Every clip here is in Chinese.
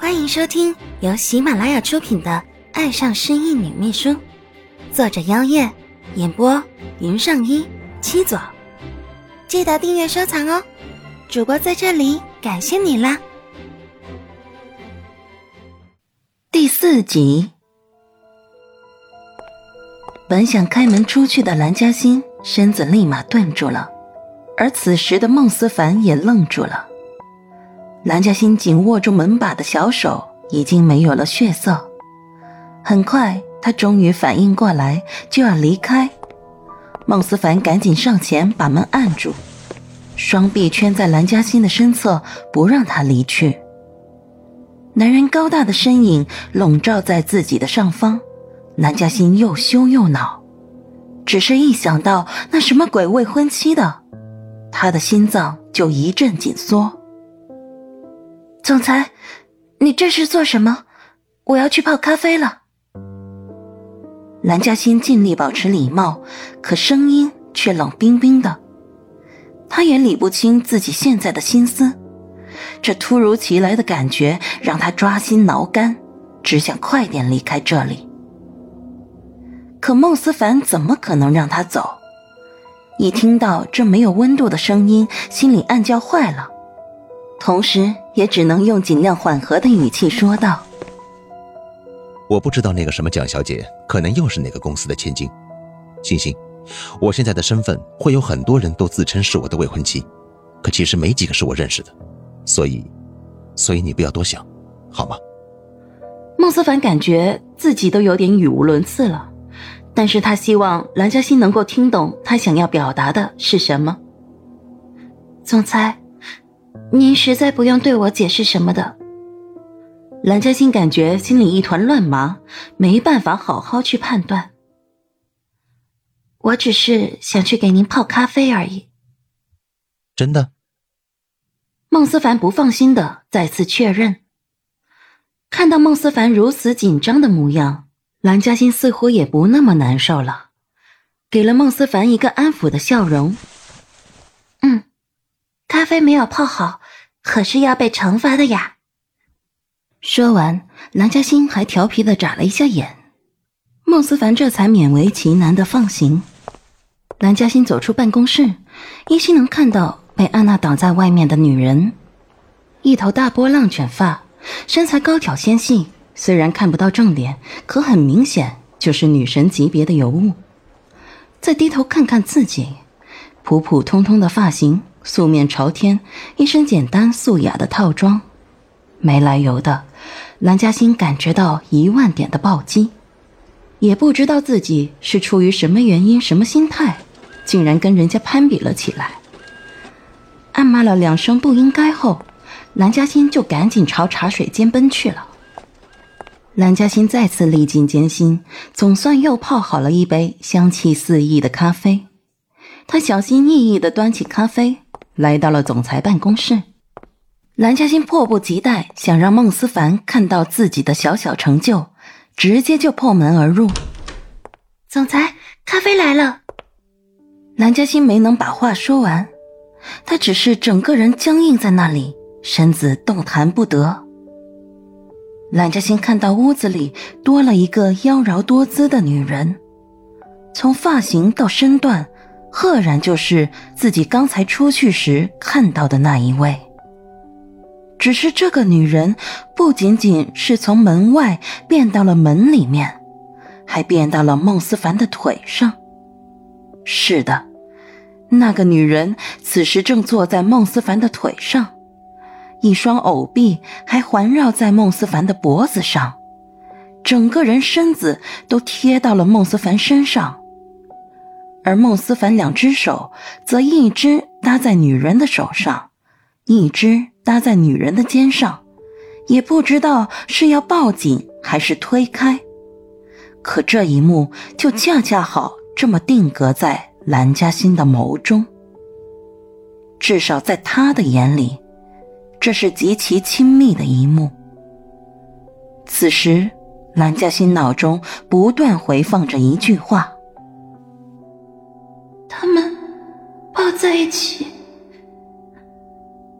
欢迎收听由喜马拉雅出品的《爱上失忆女秘书》，作者：妖夜，演播：云上一七左。记得订阅收藏哦！主播在这里感谢你啦！第四集，本想开门出去的蓝嘉欣身子立马顿住了，而此时的孟思凡也愣住了。蓝嘉欣紧握住门把的小手已经没有了血色，很快，他终于反应过来，就要离开。孟思凡赶紧上前把门按住，双臂圈在蓝嘉欣的身侧，不让她离去。男人高大的身影笼罩在自己的上方，蓝嘉欣又羞又恼，只是一想到那什么鬼未婚妻的，他的心脏就一阵紧缩。总裁，你这是做什么？我要去泡咖啡了。蓝嘉欣尽力保持礼貌，可声音却冷冰冰的。他也理不清自己现在的心思，这突如其来的感觉让他抓心挠肝，只想快点离开这里。可孟思凡怎么可能让他走？一听到这没有温度的声音，心里暗叫坏了。同时，也只能用尽量缓和的语气说道：“我不知道那个什么蒋小姐，可能又是哪个公司的千金。星星，我现在的身份会有很多人都自称是我的未婚妻，可其实没几个是我认识的，所以，所以你不要多想，好吗？”孟思凡感觉自己都有点语无伦次了，但是他希望蓝嘉欣能够听懂他想要表达的是什么。总裁。您实在不用对我解释什么的。蓝嘉欣感觉心里一团乱麻，没办法好好去判断。我只是想去给您泡咖啡而已。真的？孟思凡不放心的再次确认。看到孟思凡如此紧张的模样，蓝嘉欣似乎也不那么难受了，给了孟思凡一个安抚的笑容。嗯。咖啡没有泡好，可是要被惩罚的呀。说完，蓝嘉欣还调皮的眨了一下眼，孟思凡这才勉为其难的放行。蓝嘉欣走出办公室，依稀能看到被安娜挡在外面的女人，一头大波浪卷发，身材高挑纤细，虽然看不到正脸，可很明显就是女神级别的尤物。再低头看看自己，普普通通的发型。素面朝天，一身简单素雅的套装，没来由的，蓝嘉欣感觉到一万点的暴击，也不知道自己是出于什么原因、什么心态，竟然跟人家攀比了起来。暗骂了两声不应该后，蓝嘉欣就赶紧朝茶水间奔去了。蓝嘉欣再次历尽艰辛，总算又泡好了一杯香气四溢的咖啡。他小心翼翼的端起咖啡。来到了总裁办公室，蓝嘉欣迫不及待想让孟思凡看到自己的小小成就，直接就破门而入。总裁，咖啡来了。蓝嘉欣没能把话说完，他只是整个人僵硬在那里，身子动弹不得。蓝嘉欣看到屋子里多了一个妖娆多姿的女人，从发型到身段。赫然就是自己刚才出去时看到的那一位。只是这个女人不仅仅是从门外变到了门里面，还变到了孟思凡的腿上。是的，那个女人此时正坐在孟思凡的腿上，一双藕臂还环绕在孟思凡的脖子上，整个人身子都贴到了孟思凡身上。而孟思凡两只手则一只搭在女人的手上，一只搭在女人的肩上，也不知道是要抱紧还是推开。可这一幕就恰恰好这么定格在蓝嘉欣的眸中，至少在他的眼里，这是极其亲密的一幕。此时，蓝嘉欣脑中不断回放着一句话。他们抱在一起，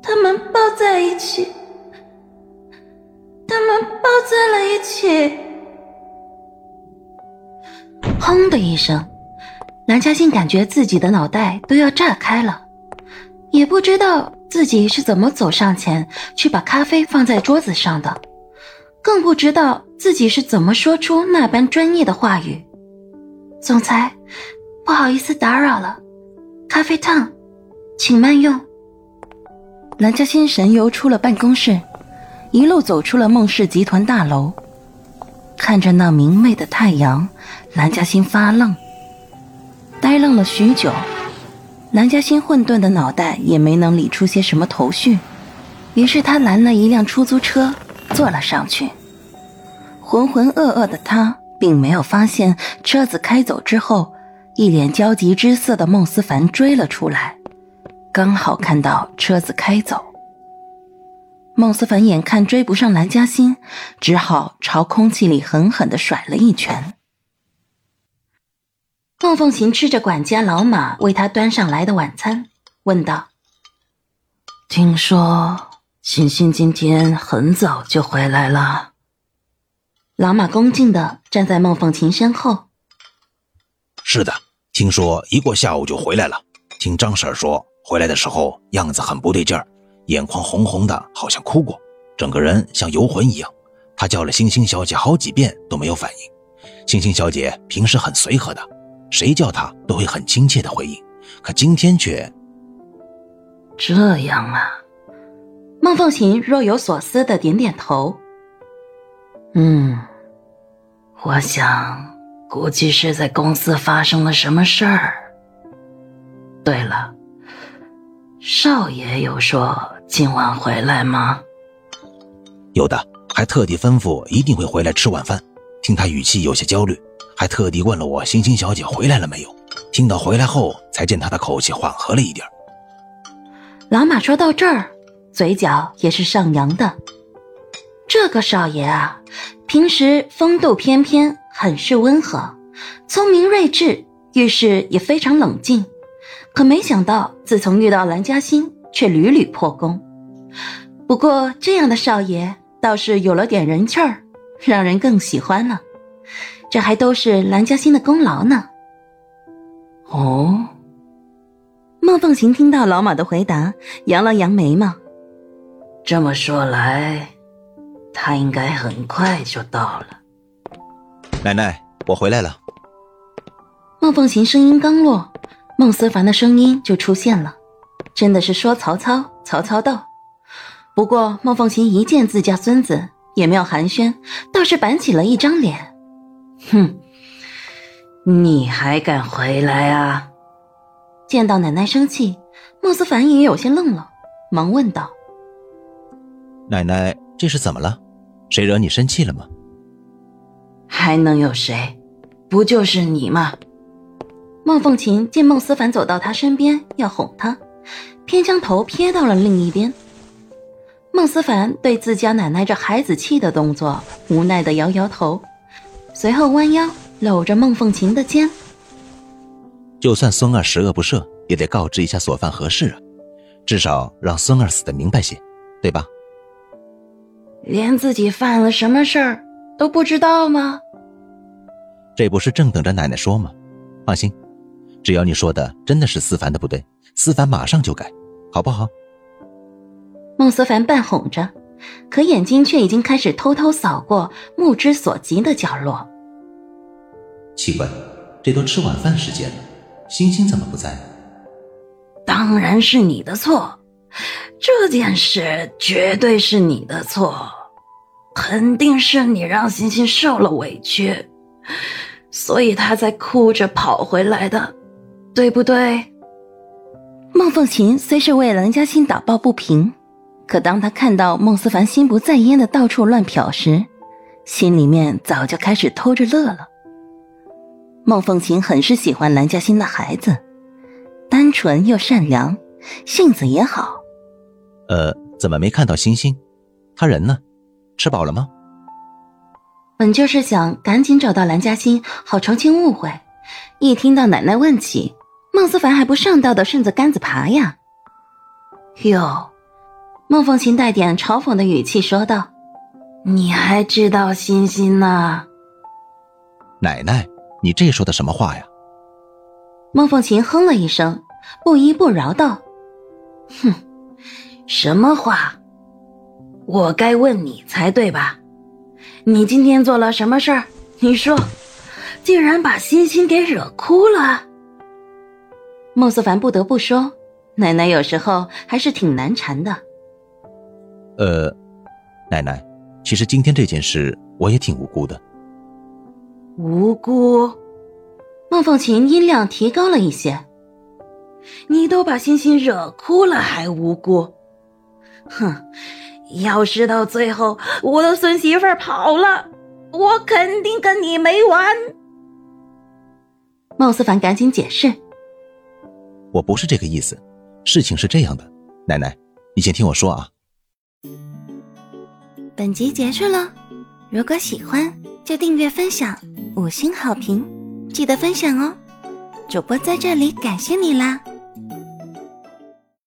他们抱在一起，他们抱在了一起。轰的一声，蓝嘉欣感觉自己的脑袋都要炸开了，也不知道自己是怎么走上前去把咖啡放在桌子上的，更不知道自己是怎么说出那般专业的话语。总裁，不好意思打扰了，咖啡烫，请慢用。南嘉欣神游出了办公室，一路走出了孟氏集团大楼，看着那明媚的太阳，南嘉欣发愣，呆愣了许久。南嘉欣混沌的脑袋也没能理出些什么头绪，于是他拦了一辆出租车，坐了上去。浑浑噩噩的他。并没有发现车子开走之后，一脸焦急之色的孟思凡追了出来，刚好看到车子开走。孟思凡眼看追不上蓝嘉欣，只好朝空气里狠狠的甩了一拳。孟凤琴吃着管家老马为他端上来的晚餐，问道：“听说欣欣今天很早就回来了。”老马恭敬的站在孟凤琴身后。是的，听说一过下午就回来了。听张婶说，回来的时候样子很不对劲儿，眼眶红红的，好像哭过，整个人像游魂一样。她叫了星星小姐好几遍都没有反应。星星小姐平时很随和的，谁叫她都会很亲切的回应，可今天却……这样啊。孟凤琴若有所思的点点头。嗯。我想，估计是在公司发生了什么事儿。对了，少爷有说今晚回来吗？有的，还特地吩咐一定会回来吃晚饭。听他语气有些焦虑，还特地问了我星星小姐回来了没有。听到回来后，才见他的口气缓和了一点。老马说到这儿，嘴角也是上扬的。这个少爷啊。平时风度翩翩，很是温和，聪明睿智，遇事也非常冷静。可没想到，自从遇到蓝嘉欣，却屡屡破功。不过，这样的少爷倒是有了点人气儿，让人更喜欢了。这还都是蓝嘉欣的功劳呢。哦，孟凤琴听到老马的回答，扬了扬眉毛。这么说来。他应该很快就到了。奶奶，我回来了。孟凤琴声音刚落，孟思凡的声音就出现了，真的是说曹操，曹操到。不过孟凤琴一见自家孙子，也没有寒暄，倒是板起了一张脸。哼，你还敢回来啊？见到奶奶生气，孟思凡也有些愣了，忙问道：“奶奶。”这是怎么了？谁惹你生气了吗？还能有谁？不就是你吗？孟凤琴见孟思凡走到他身边要哄他，偏将头撇到了另一边。孟思凡对自家奶奶这孩子气的动作无奈的摇摇头，随后弯腰搂着孟凤琴的肩。就算孙儿十恶不赦，也得告知一下所犯何事啊，至少让孙儿死的明白些，对吧？连自己犯了什么事儿都不知道吗？这不是正等着奶奶说吗？放心，只要你说的真的是思凡的不对，思凡马上就改，好不好？孟思凡半哄着，可眼睛却已经开始偷偷扫过目之所及的角落。奇怪，这都吃晚饭时间了，星星怎么不在？当然是你的错。这件事绝对是你的错，肯定是你让欣欣受了委屈，所以她才哭着跑回来的，对不对？孟凤琴虽是为蓝嘉欣打抱不平，可当她看到孟思凡心不在焉的到处乱瞟时，心里面早就开始偷着乐了。孟凤琴很是喜欢蓝嘉欣的孩子，单纯又善良，性子也好。呃，怎么没看到星星？他人呢？吃饱了吗？本就是想赶紧找到蓝嘉欣，好澄清误会。一听到奶奶问起，孟思凡还不上道的顺着杆子爬呀？哟，孟凤琴带点嘲讽的语气说道：“你还知道欣欣呢？奶奶，你这说的什么话呀？孟凤琴哼了一声，不依不饶道：“哼，什么话？我该问你才对吧？你今天做了什么事儿？你说，竟然把欣欣给惹哭了。”孟思凡不得不说，奶奶有时候还是挺难缠的。呃，奶奶，其实今天这件事我也挺无辜的。无辜？孟凤琴音量提高了一些。你都把欣欣惹哭了，还无辜？哼！要是到最后我的孙媳妇跑了，我肯定跟你没完。孟思凡赶紧解释：“我不是这个意思，事情是这样的，奶奶，你先听我说啊。”本集结束了，如果喜欢就订阅分享，五星好评，记得分享哦！主播在这里感谢你啦！